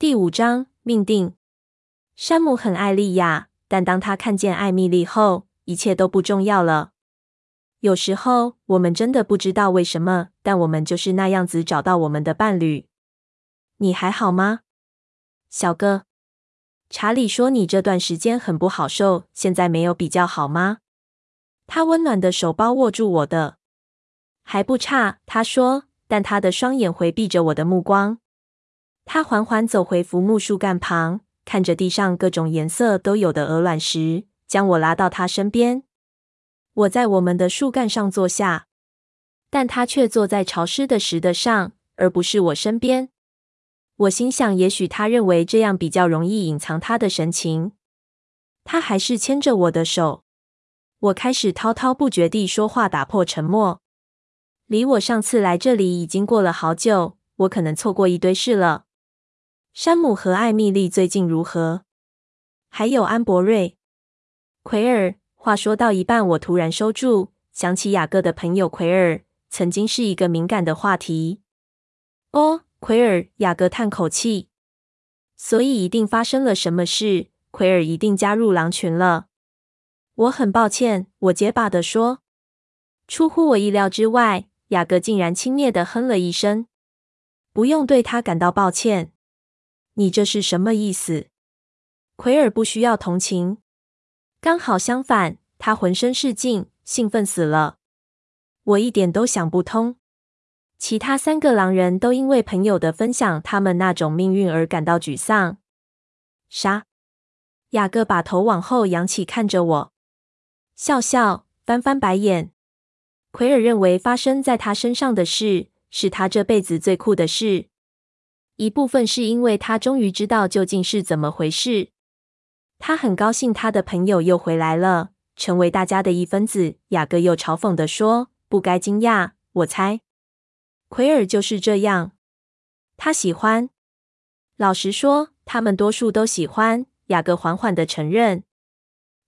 第五章命定。山姆很爱莉亚，但当他看见艾米丽后，一切都不重要了。有时候我们真的不知道为什么，但我们就是那样子找到我们的伴侣。你还好吗，小哥？查理说你这段时间很不好受，现在没有比较好吗？他温暖的手包握住我的，还不差。他说，但他的双眼回避着我的目光。他缓缓走回浮木树干旁，看着地上各种颜色都有的鹅卵石，将我拉到他身边。我在我们的树干上坐下，但他却坐在潮湿的石的上，而不是我身边。我心想，也许他认为这样比较容易隐藏他的神情。他还是牵着我的手。我开始滔滔不绝地说话，打破沉默。离我上次来这里已经过了好久，我可能错过一堆事了。山姆和艾蜜莉最近如何？还有安博瑞、奎尔。话说到一半，我突然收住，想起雅各的朋友奎尔，曾经是一个敏感的话题。哦。奎尔，雅各叹口气。所以一定发生了什么事，奎尔一定加入狼群了。我很抱歉，我结巴地说。出乎我意料之外，雅各竟然轻蔑的哼了一声。不用对他感到抱歉。你这是什么意思？奎尔不需要同情。刚好相反，他浑身是劲，兴奋死了。我一点都想不通。其他三个狼人都因为朋友的分享他们那种命运而感到沮丧。啥？雅各把头往后仰起看着我，笑笑，翻翻白眼。奎尔认为发生在他身上的事是他这辈子最酷的事。一部分是因为他终于知道究竟是怎么回事。他很高兴他的朋友又回来了，成为大家的一分子。雅各又嘲讽地说：“不该惊讶，我猜。”奎尔就是这样，他喜欢。老实说，他们多数都喜欢。雅各缓缓地承认，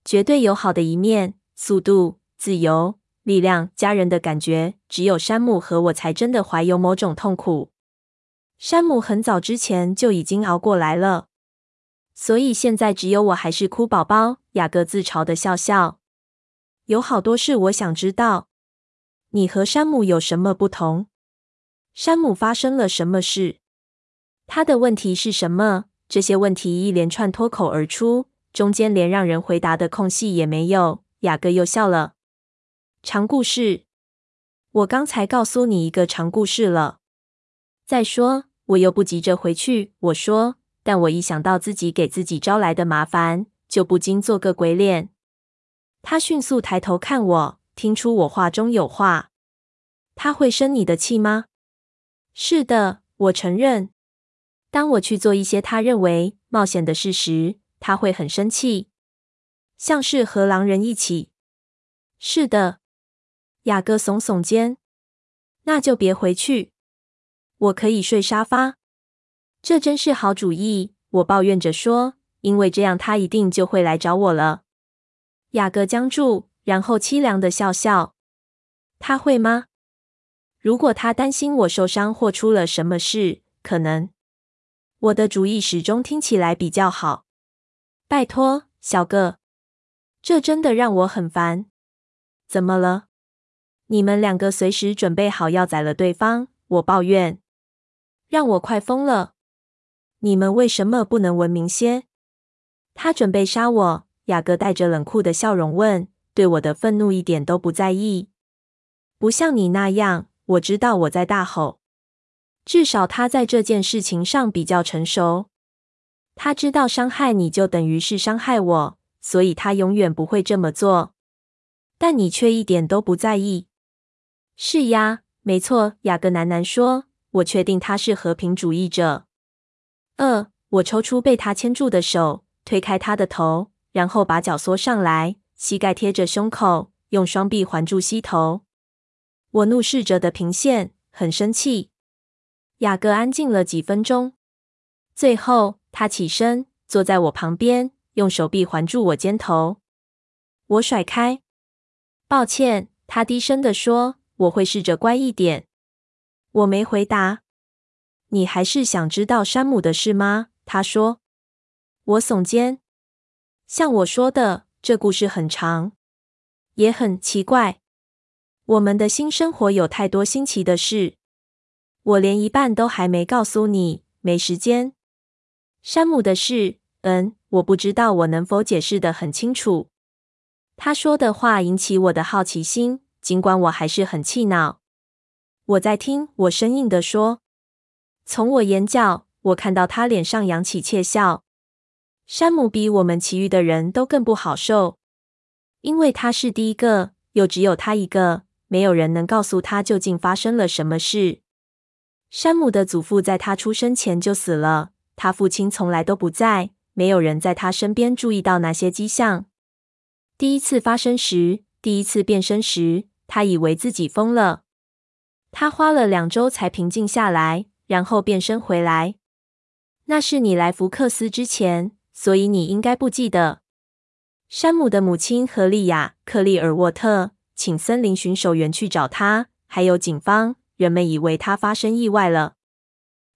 绝对有好的一面：速度、自由、力量、家人的感觉。只有山姆和我才真的怀有某种痛苦。山姆很早之前就已经熬过来了，所以现在只有我还是哭宝宝。雅各自嘲的笑笑。有好多事我想知道，你和山姆有什么不同？山姆发生了什么事？他的问题是什么？这些问题一连串脱口而出，中间连让人回答的空隙也没有。雅各又笑了。长故事，我刚才告诉你一个长故事了。再说，我又不急着回去。我说，但我一想到自己给自己招来的麻烦，就不禁做个鬼脸。他迅速抬头看我，听出我话中有话。他会生你的气吗？是的，我承认。当我去做一些他认为冒险的事时，他会很生气，像是和狼人一起。是的，雅各耸耸肩。那就别回去。我可以睡沙发。这真是好主意，我抱怨着说，因为这样他一定就会来找我了。雅各僵住，然后凄凉的笑笑。他会吗？如果他担心我受伤或出了什么事，可能。我的主意始终听起来比较好。拜托，小个，这真的让我很烦。怎么了？你们两个随时准备好要宰了对方。我抱怨，让我快疯了。你们为什么不能文明些？他准备杀我。雅各带着冷酷的笑容问，对我的愤怒一点都不在意，不像你那样。我知道我在大吼，至少他在这件事情上比较成熟。他知道伤害你就等于是伤害我，所以他永远不会这么做。但你却一点都不在意。是呀，没错。雅各喃喃说：“我确定他是和平主义者。”呃，我抽出被他牵住的手，推开他的头，然后把脚缩上来，膝盖贴着胸口，用双臂环住膝头。我怒视着的平线，很生气。雅各安静了几分钟，最后他起身坐在我旁边，用手臂环住我肩头。我甩开。抱歉，他低声地说：“我会试着乖一点。”我没回答。你还是想知道山姆的事吗？他说。我耸肩。像我说的，这故事很长，也很奇怪。我们的新生活有太多新奇的事，我连一半都还没告诉你，没时间。山姆的事，嗯，我不知道我能否解释得很清楚。他说的话引起我的好奇心，尽管我还是很气恼。我在听，我生硬地说。从我眼角，我看到他脸上扬起窃笑。山姆比我们其余的人都更不好受，因为他是第一个，又只有他一个，没有人能告诉他究竟发生了什么事。山姆的祖父在他出生前就死了，他父亲从来都不在，没有人在他身边注意到那些迹象。第一次发生时，第一次变身时，他以为自己疯了。他花了两周才平静下来，然后变身回来。那是你来福克斯之前，所以你应该不记得。山姆的母亲和莉亚·克利尔沃特请森林巡守员去找他，还有警方。人们以为他发生意外了。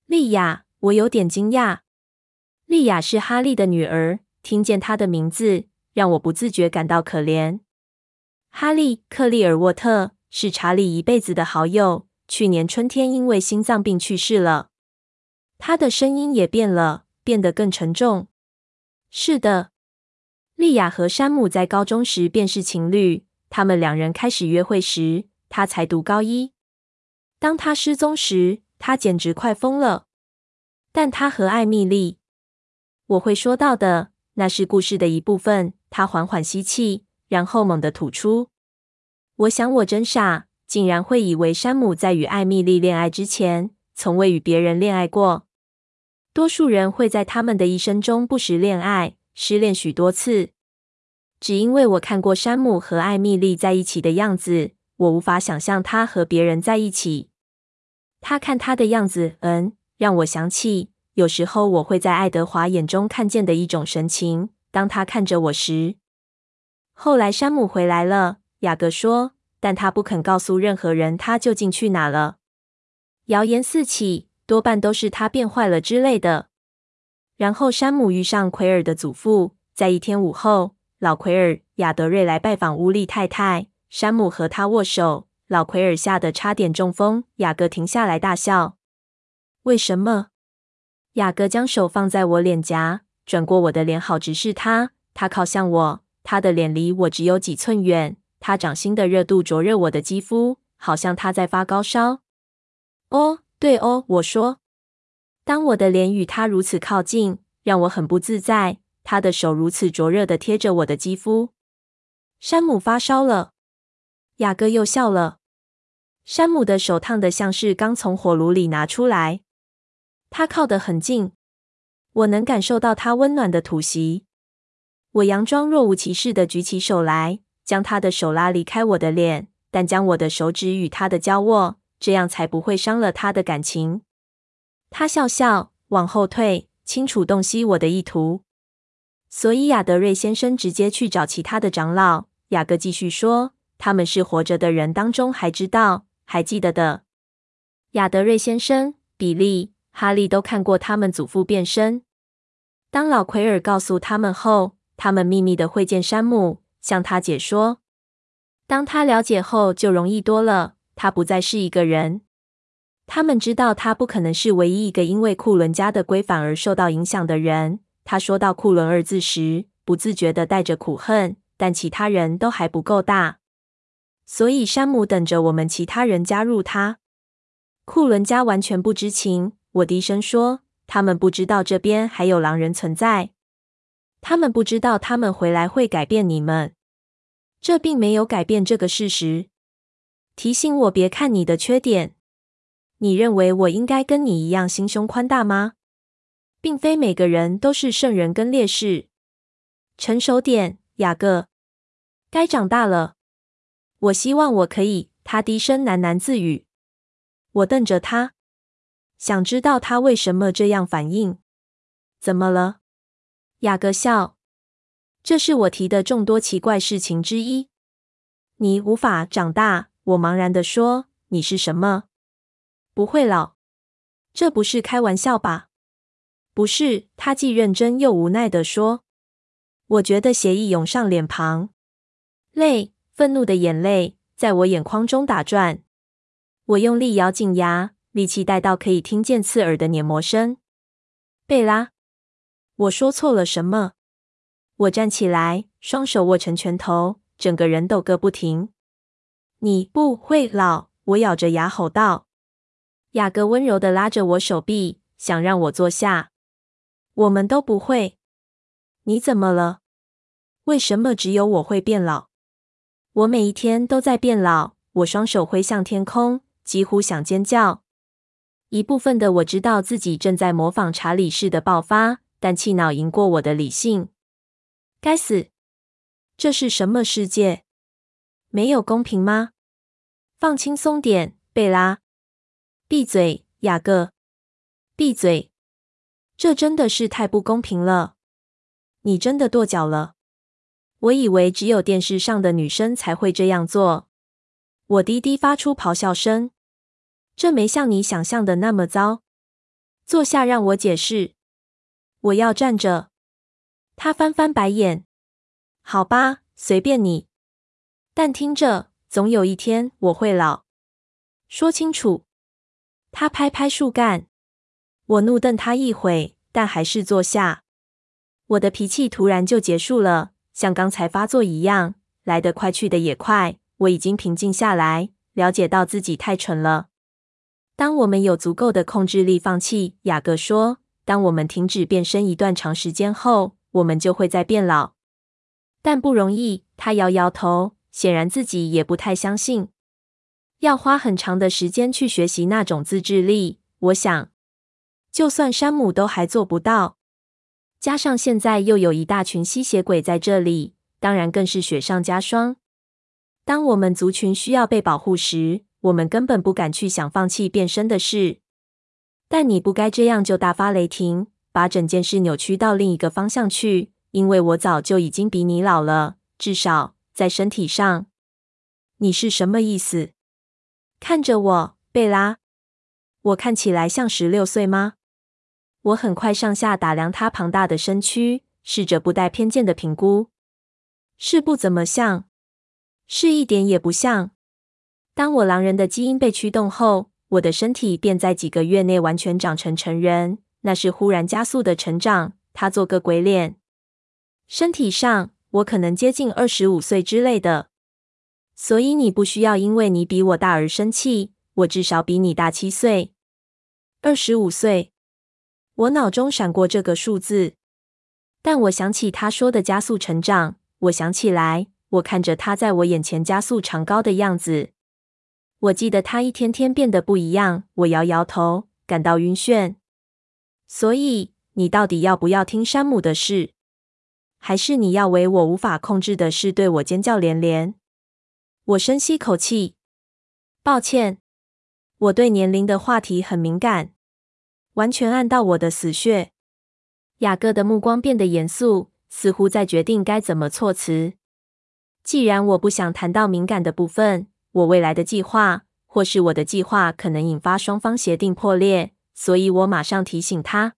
莉亚，我有点惊讶。莉亚是哈利的女儿，听见她的名字。让我不自觉感到可怜。哈利·克利尔沃特是查理一辈子的好友，去年春天因为心脏病去世了。他的声音也变了，变得更沉重。是的，莉亚和山姆在高中时便是情侣。他们两人开始约会时，他才读高一。当他失踪时，他简直快疯了。但他和艾米丽，我会说到的，那是故事的一部分。他缓缓吸气，然后猛地吐出。我想我真傻，竟然会以为山姆在与艾米丽恋爱之前，从未与别人恋爱过。多数人会在他们的一生中不时恋爱，失恋许多次。只因为我看过山姆和艾米丽在一起的样子，我无法想象他和别人在一起。他看他的样子，嗯，让我想起有时候我会在爱德华眼中看见的一种神情。当他看着我时，后来山姆回来了，雅各说，但他不肯告诉任何人他究竟去哪了。谣言四起，多半都是他变坏了之类的。然后山姆遇上奎尔的祖父，在一天午后，老奎尔雅德瑞来拜访乌利太太，山姆和他握手，老奎尔吓得差点中风。雅各停下来大笑。为什么？雅各将手放在我脸颊。转过我的脸，好直视他。他靠向我，他的脸离我只有几寸远。他掌心的热度灼热我的肌肤，好像他在发高烧。哦，对哦，我说。当我的脸与他如此靠近，让我很不自在。他的手如此灼热的贴着我的肌肤。山姆发烧了。雅各又笑了。山姆的手烫得像是刚从火炉里拿出来。他靠得很近。我能感受到他温暖的吐息。我佯装若无其事的举起手来，将他的手拉离开我的脸，但将我的手指与他的交握，这样才不会伤了他的感情。他笑笑，往后退，清楚洞悉我的意图。所以亚德瑞先生直接去找其他的长老。雅各继续说：“他们是活着的人当中还知道、还记得的。”亚德瑞先生、比利、哈利都看过他们祖父变身。当老奎尔告诉他们后，他们秘密的会见山姆，向他解说。当他了解后，就容易多了。他不再是一个人。他们知道他不可能是唯一一个因为库伦家的规范而受到影响的人。他说到“库伦”二字时，不自觉的带着苦恨。但其他人都还不够大，所以山姆等着我们其他人加入他。库伦家完全不知情。我低声说。他们不知道这边还有狼人存在，他们不知道他们回来会改变你们，这并没有改变这个事实。提醒我别看你的缺点。你认为我应该跟你一样心胸宽大吗？并非每个人都是圣人跟烈士。成熟点，雅各，该长大了。我希望我可以。他低声喃喃自语。我瞪着他。想知道他为什么这样反应？怎么了？雅各笑。这是我提的众多奇怪事情之一。你无法长大，我茫然地说。你是什么？不会老？这不是开玩笑吧？不是。”他既认真又无奈地说。我觉得血液涌上脸庞，泪，愤怒的眼泪在我眼眶中打转。我用力咬紧牙，力气大到可以听见刺耳的碾磨声。贝拉，我说错了什么？我站起来，双手握成拳头，整个人抖个不停。你不会老，我咬着牙吼道。雅各温柔的拉着我手臂，想让我坐下。我们都不会。你怎么了？为什么只有我会变老？我每一天都在变老。我双手挥向天空，几乎想尖叫。一部分的我知道自己正在模仿查理式的爆发，但气恼赢过我的理性。该死！这是什么世界？没有公平吗？放轻松点，贝拉。闭嘴，雅各。闭嘴！这真的是太不公平了。你真的跺脚了。我以为只有电视上的女生才会这样做。我低低发出咆哮声。这没像你想象的那么糟。坐下，让我解释。我要站着。他翻翻白眼。好吧，随便你。但听着，总有一天我会老。说清楚。他拍拍树干。我怒瞪他一会，但还是坐下。我的脾气突然就结束了，像刚才发作一样，来得快，去得也快。我已经平静下来，了解到自己太蠢了。当我们有足够的控制力放弃，雅各说。当我们停止变身一段长时间后，我们就会再变老。但不容易。他摇摇头，显然自己也不太相信。要花很长的时间去学习那种自制力。我想，就算山姆都还做不到。加上现在又有一大群吸血鬼在这里，当然更是雪上加霜。当我们族群需要被保护时，我们根本不敢去想放弃变身的事。但你不该这样就大发雷霆，把整件事扭曲到另一个方向去。因为我早就已经比你老了，至少在身体上。你是什么意思？看着我，贝拉。我看起来像十六岁吗？我很快上下打量他庞大的身躯，试着不带偏见的评估。是不怎么像，是一点也不像。当我狼人的基因被驱动后，我的身体便在几个月内完全长成成人，那是忽然加速的成长。他做个鬼脸。身体上，我可能接近二十五岁之类的，所以你不需要因为你比我大而生气。我至少比你大七岁，二十五岁。我脑中闪过这个数字，但我想起他说的加速成长。我想起来，我看着他在我眼前加速长高的样子。我记得他一天天变得不一样。我摇摇头，感到晕眩。所以，你到底要不要听山姆的事？还是你要为我无法控制的事对我尖叫连连？我深吸口气。抱歉，我对年龄的话题很敏感。完全按到我的死穴。雅各的目光变得严肃，似乎在决定该怎么措辞。既然我不想谈到敏感的部分，我未来的计划，或是我的计划可能引发双方协定破裂，所以我马上提醒他。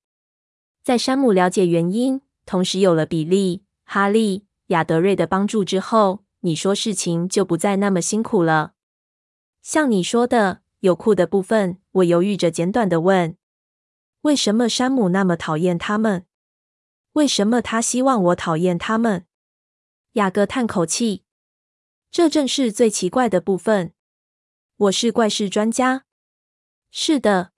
在山姆了解原因，同时有了比利、哈利、亚德瑞的帮助之后，你说事情就不再那么辛苦了。像你说的，有酷的部分。我犹豫着，简短的问。为什么山姆那么讨厌他们？为什么他希望我讨厌他们？雅各叹口气，这正是最奇怪的部分。我是怪事专家。是的，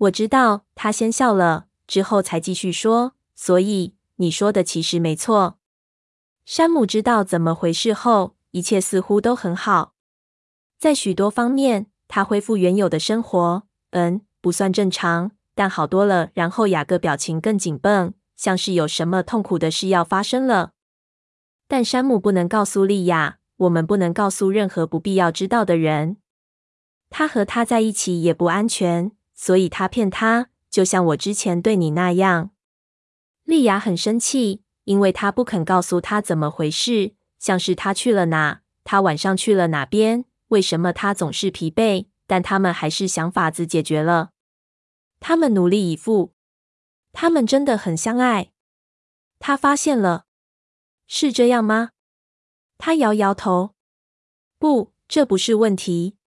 我知道。他先笑了，之后才继续说。所以你说的其实没错。山姆知道怎么回事后，一切似乎都很好。在许多方面，他恢复原有的生活。嗯，不算正常。但好多了。然后雅各表情更紧绷，像是有什么痛苦的事要发生了。但山姆不能告诉莉亚，我们不能告诉任何不必要知道的人。他和他在一起也不安全，所以他骗他，就像我之前对你那样。莉亚很生气，因为他不肯告诉他怎么回事，像是他去了哪，他晚上去了哪边，为什么他总是疲惫。但他们还是想法子解决了。他们努力以赴，他们真的很相爱。他发现了，是这样吗？他摇摇头。不，这不是问题。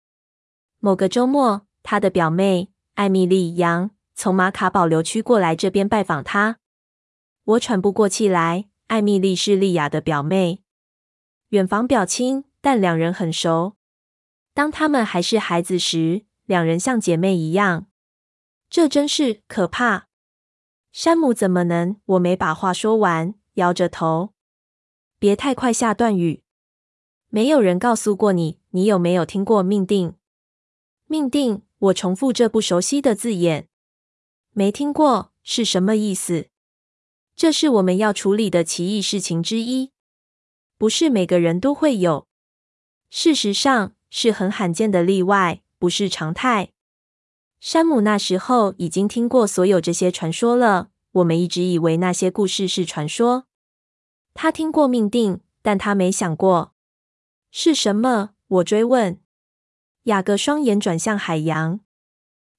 某个周末，他的表妹艾米丽·杨从马卡保留区过来这边拜访他。我喘不过气来。艾米丽是莉亚的表妹，远房表亲，但两人很熟。当他们还是孩子时，两人像姐妹一样。这真是可怕。山姆怎么能？我没把话说完，摇着头。别太快下断语。没有人告诉过你，你有没有听过命定？命定，我重复这不熟悉的字眼。没听过，是什么意思？这是我们要处理的奇异事情之一，不是每个人都会有。事实上，是很罕见的例外，不是常态。山姆那时候已经听过所有这些传说了。我们一直以为那些故事是传说。他听过命定，但他没想过是什么。我追问。雅各双眼转向海洋。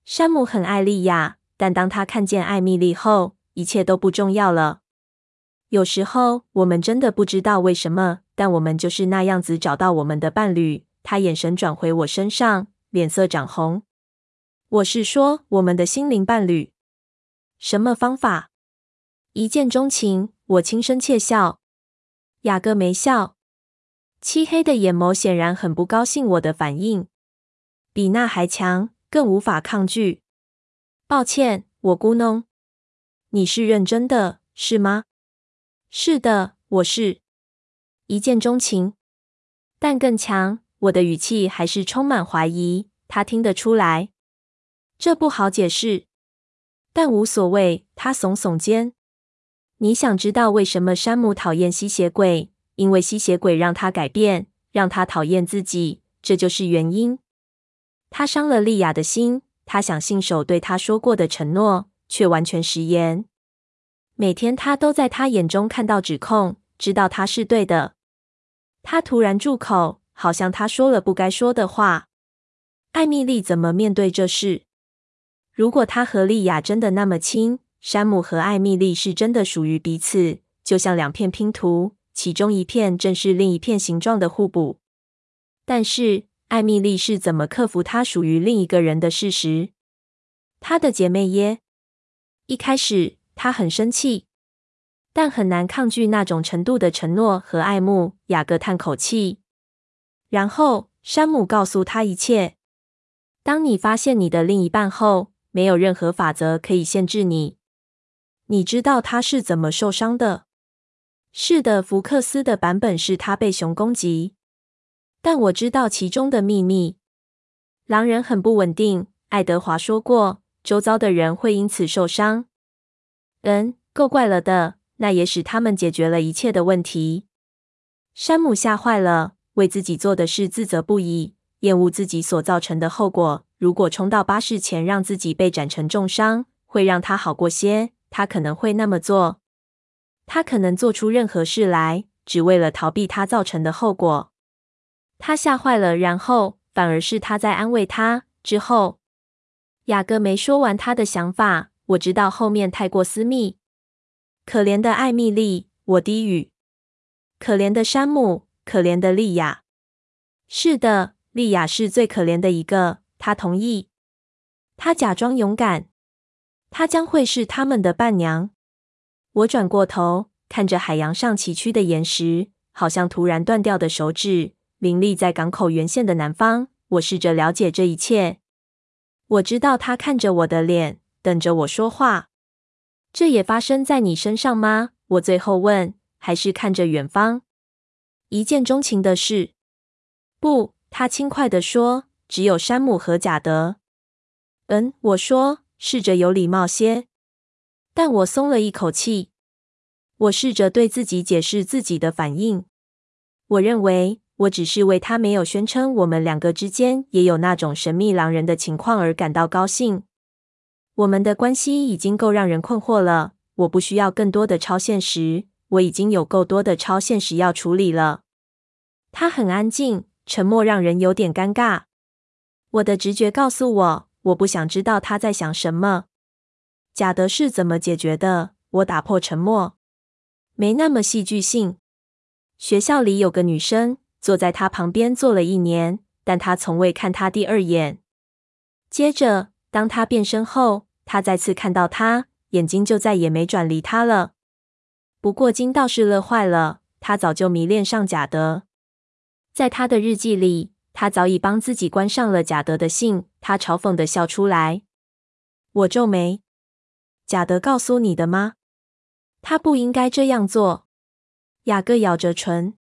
山姆很爱莉亚，但当他看见艾米丽后，一切都不重要了。有时候我们真的不知道为什么，但我们就是那样子找到我们的伴侣。他眼神转回我身上，脸色涨红。我是说，我们的心灵伴侣。什么方法？一见钟情？我轻声窃笑。雅各没笑，漆黑的眼眸显然很不高兴我的反应。比那还强，更无法抗拒。抱歉，我咕哝。你是认真的，是吗？是的，我是。一见钟情，但更强。我的语气还是充满怀疑。他听得出来，这不好解释，但无所谓。他耸耸肩。你想知道为什么山姆讨厌吸血鬼？因为吸血鬼让他改变，让他讨厌自己，这就是原因。他伤了莉亚的心，他想信守对他说过的承诺。却完全食言。每天他都在他眼中看到指控，知道他是对的。他突然住口，好像他说了不该说的话。艾米丽怎么面对这事？如果他和莉亚真的那么亲，山姆和艾米丽是真的属于彼此，就像两片拼图，其中一片正是另一片形状的互补。但是艾米丽是怎么克服她属于另一个人的事实？她的姐妹耶。一开始，她很生气，但很难抗拒那种程度的承诺和爱慕。雅各叹口气，然后山姆告诉他一切。当你发现你的另一半后，没有任何法则可以限制你。你知道他是怎么受伤的？是的，福克斯的版本是他被熊攻击，但我知道其中的秘密。狼人很不稳定，爱德华说过。周遭的人会因此受伤。嗯，够怪了的。那也使他们解决了一切的问题。山姆吓坏了，为自己做的事自责不已，厌恶自己所造成的后果。如果冲到巴士前让自己被斩成重伤，会让他好过些，他可能会那么做。他可能做出任何事来，只为了逃避他造成的后果。他吓坏了，然后反而是他在安慰他。之后。雅各没说完他的想法，我知道后面太过私密。可怜的艾米丽，我低语。可怜的山姆，可怜的莉亚。是的，莉亚是最可怜的一个。他同意。他假装勇敢。她将会是他们的伴娘。我转过头，看着海洋上崎岖的岩石，好像突然断掉的手指，林立在港口沿线的南方。我试着了解这一切。我知道他看着我的脸，等着我说话。这也发生在你身上吗？我最后问，还是看着远方。一见钟情的事？不，他轻快地说，只有山姆和贾德。嗯，我说，试着有礼貌些。但我松了一口气。我试着对自己解释自己的反应。我认为。我只是为他没有宣称我们两个之间也有那种神秘狼人的情况而感到高兴。我们的关系已经够让人困惑了，我不需要更多的超现实，我已经有够多的超现实要处理了。他很安静，沉默让人有点尴尬。我的直觉告诉我，我不想知道他在想什么。贾德是怎么解决的？我打破沉默。没那么戏剧性。学校里有个女生坐在他旁边坐了一年，但他从未看他第二眼。接着，当他变身后，他再次看到他，眼睛就再也没转离他了。不过金倒是乐坏了，他早就迷恋上贾德。在他的日记里，他早已帮自己关上了贾德的信。他嘲讽的笑出来。我皱眉：“贾德告诉你的吗？他不应该这样做。”雅各咬着唇：“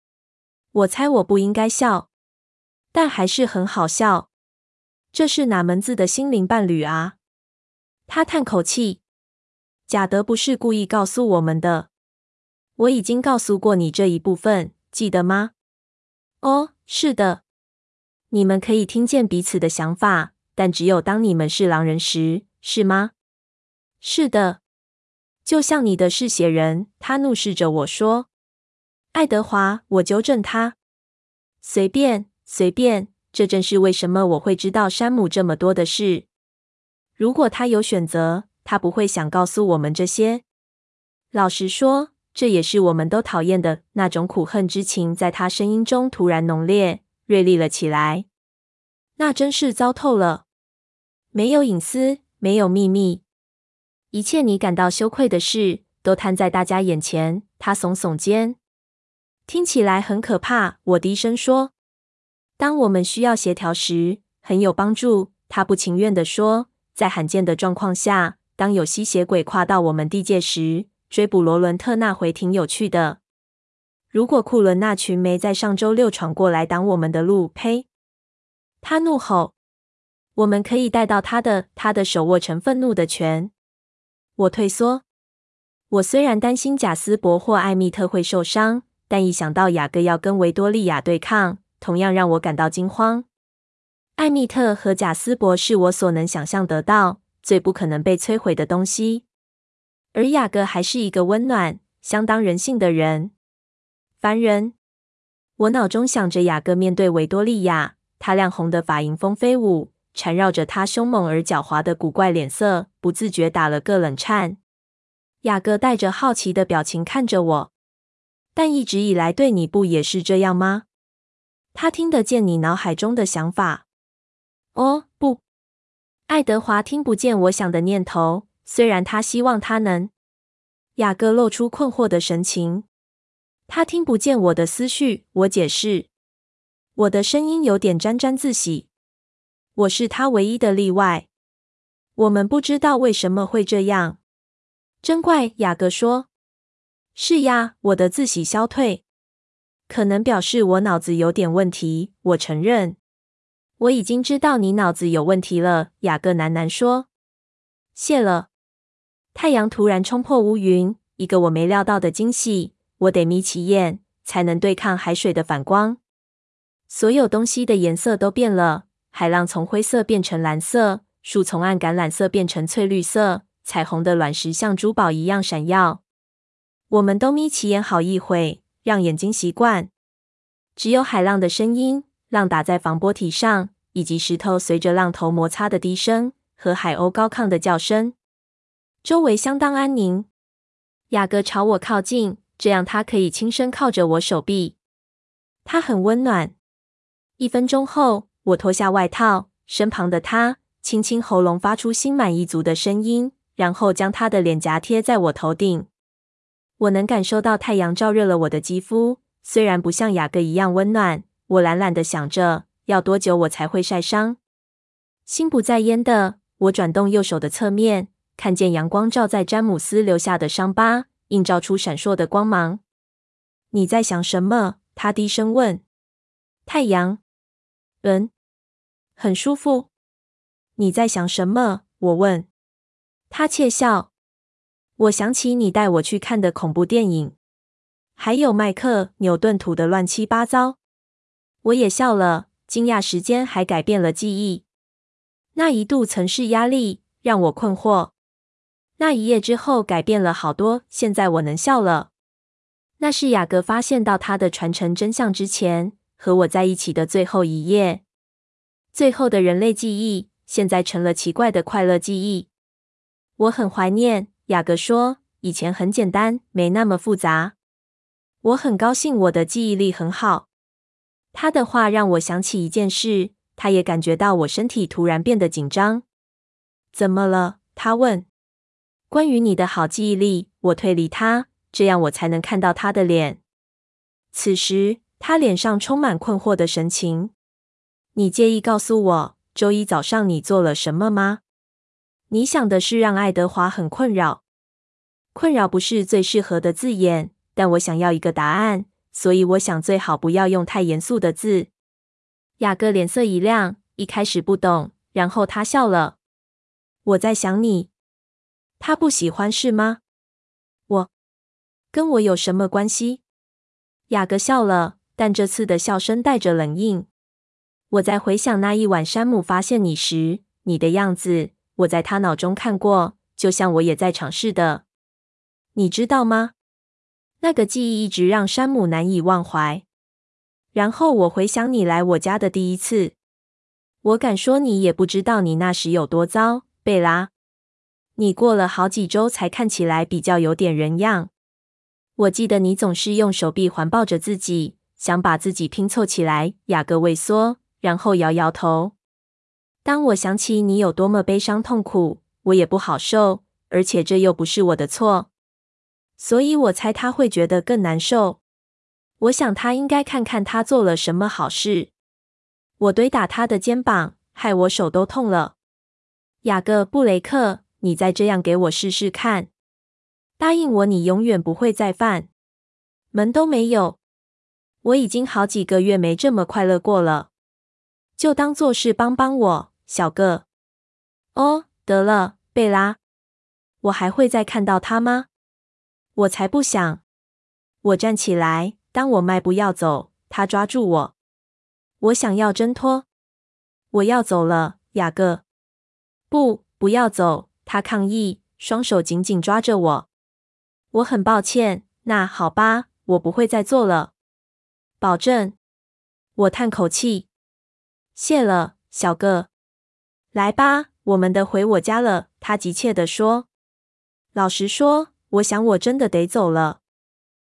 我猜我不应该笑，但还是很好笑。这是哪门子的心灵伴侣啊？”他叹口气：“贾德不是故意告诉我们的。我已经告诉过你这一部分，记得吗？”“哦，是的。你们可以听见彼此的想法，但只有当你们是狼人时，是吗？”“是的。就像你的嗜血人。”他怒视着我说。爱德华，我纠正他：“随便，随便。这正是为什么我会知道山姆这么多的事。如果他有选择，他不会想告诉我们这些。老实说，这也是我们都讨厌的那种苦恨之情，在他声音中突然浓烈、锐利了起来。那真是糟透了。没有隐私，没有秘密，一切你感到羞愧的事都摊在大家眼前。”他耸耸肩。听起来很可怕，我低声说。当我们需要协调时，很有帮助。他不情愿地说，在罕见的状况下，当有吸血鬼跨到我们地界时，追捕罗伦特那回挺有趣的。如果库伦那群没在上周六闯过来挡我们的路，呸！他怒吼。我们可以带到他的。他的手握成愤怒的拳。我退缩。我虽然担心贾斯伯或艾米特会受伤。但一想到雅各要跟维多利亚对抗，同样让我感到惊慌。艾蜜特和贾斯伯是我所能想象得到最不可能被摧毁的东西，而雅各还是一个温暖、相当人性的人。烦人！我脑中想着雅各面对维多利亚，他亮红的发迎风飞舞，缠绕着他凶猛而狡猾的古怪脸色，不自觉打了个冷颤。雅各带着好奇的表情看着我。但一直以来对你不也是这样吗？他听得见你脑海中的想法。哦，不，爱德华听不见我想的念头，虽然他希望他能。雅各露出困惑的神情。他听不见我的思绪。我解释，我的声音有点沾沾自喜。我是他唯一的例外。我们不知道为什么会这样。真怪，雅各说。是呀，我的自喜消退，可能表示我脑子有点问题。我承认，我已经知道你脑子有问题了。雅各喃喃说：“谢了。”太阳突然冲破乌云，一个我没料到的惊喜。我得眯起眼，才能对抗海水的反光。所有东西的颜色都变了：海浪从灰色变成蓝色，树从暗橄榄色变成翠绿色，彩虹的卵石像珠宝一样闪耀。我们都眯起眼好一会，让眼睛习惯。只有海浪的声音，浪打在防波堤上，以及石头随着浪头摩擦的低声，和海鸥高亢的叫声。周围相当安宁。雅各朝我靠近，这样他可以轻声靠着我手臂。他很温暖。一分钟后，我脱下外套，身旁的他轻轻喉咙，发出心满意足的声音，然后将他的脸颊贴在我头顶。我能感受到太阳照热了我的肌肤，虽然不像雅各一样温暖。我懒懒的想着，要多久我才会晒伤？心不在焉的，我转动右手的侧面，看见阳光照在詹姆斯留下的伤疤，映照出闪烁的光芒。你在想什么？他低声问。太阳。嗯，很舒服。你在想什么？我问。他窃笑。我想起你带我去看的恐怖电影，还有麦克纽顿涂的乱七八糟。我也笑了，惊讶时间还改变了记忆。那一度曾是压力，让我困惑。那一夜之后改变了好多，现在我能笑了。那是雅各发现到他的传承真相之前，和我在一起的最后一夜。最后的人类记忆，现在成了奇怪的快乐记忆。我很怀念，雅各说，以前很简单，没那么复杂。我很高兴我的记忆力很好。他的话让我想起一件事，他也感觉到我身体突然变得紧张。怎么了？他问。关于你的好记忆力，我推离他，这样我才能看到他的脸。此时，他脸上充满困惑的神情。你介意告诉我，周一早上你做了什么吗？你想的是让爱德华很困扰。困扰不是最适合的字眼。但我想要一个答案，所以我想最好不要用太严肃的字。雅各脸色一亮，一开始不懂，然后他笑了。我在想你，他不喜欢是吗？我，跟我有什么关系？雅各笑了，但这次的笑声带着冷硬。我在回想那一晚山姆发现你时，你的样子，我在他脑中看过，就像我也在场似的。你知道吗？那个记忆一直让山姆难以忘怀。然后我回想你来我家的第一次，我敢说你也不知道你那时有多糟，贝拉。你过了好几周才看起来比较有点人样。我记得你总是用手臂环抱着自己，想把自己拼凑起来。雅各萎缩，然后摇摇头。当我想起你有多么悲伤痛苦，我也不好受，而且这又不是我的错。所以我猜他会觉得更难受。我想他应该看看他做了什么好事。我怼打他的肩膀，害我手都痛了。雅各布雷克，你再这样给我试试看。答应我，你永远不会再犯。门都没有。我已经好几个月没这么快乐过了。就当做是帮帮我，小个。哦，得了，贝拉。我还会再看到他吗？我才不想！我站起来，当我迈步要走，他抓住我。我想要挣脱。我要走了，雅各。不，不要走！他抗议，双手紧紧抓着我。我很抱歉。那好吧，我不会再做了。保证。我叹口气。谢了，小个。来吧，我们得回我家了。他急切地说。老实说。我想我真的得走了。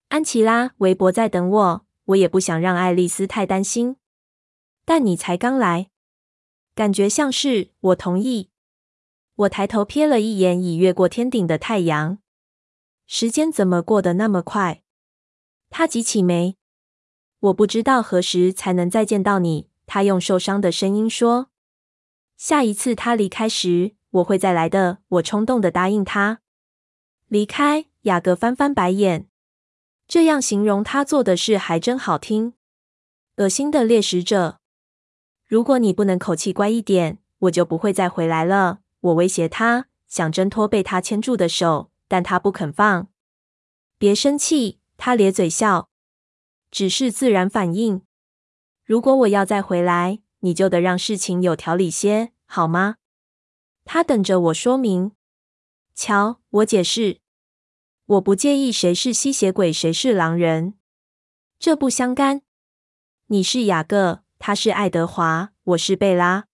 安琪拉·韦伯在等我，我也不想让爱丽丝太担心。但你才刚来，感觉像是。我同意。我抬头瞥了一眼已越过天顶的太阳，时间怎么过得那么快？他挤起眉。我不知道何时才能再见到你。他用受伤的声音说：“下一次他离开时，我会再来的。”我冲动的答应他。离开，雅各翻翻白眼。这样形容他做的事还真好听。恶心的猎食者。如果你不能口气乖一点，我就不会再回来了。我威胁他，想挣脱被他牵住的手，但他不肯放。别生气，他咧嘴笑。只是自然反应。如果我要再回来，你就得让事情有条理些，好吗？他等着我说明。瞧，我解释。我不介意谁是吸血鬼，谁是狼人，这不相干。你是雅各，他是爱德华，我是贝拉。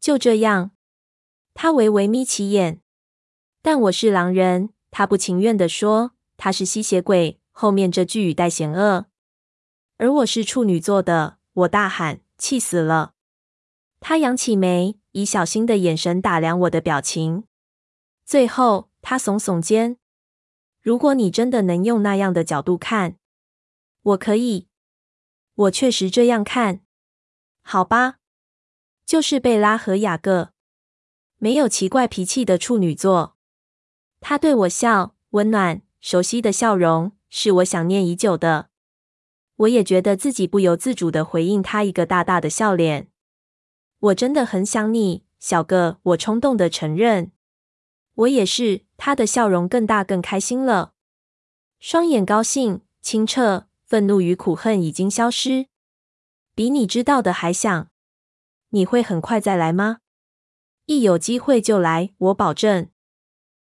就这样，他微微眯起眼。但我是狼人，他不情愿地说。他是吸血鬼，后面这句语带险恶。而我是处女座的，我大喊，气死了。他扬起眉，以小心的眼神打量我的表情。最后，他耸耸肩。如果你真的能用那样的角度看，我可以。我确实这样看。好吧，就是贝拉和雅各，没有奇怪脾气的处女座。他对我笑，温暖、熟悉的笑容，是我想念已久的。我也觉得自己不由自主的回应他一个大大的笑脸。我真的很想你，小个。我冲动的承认。我也是。他的笑容更大，更开心了，双眼高兴、清澈，愤怒与苦恨已经消失，比你知道的还想。你会很快再来吗？一有机会就来，我保证。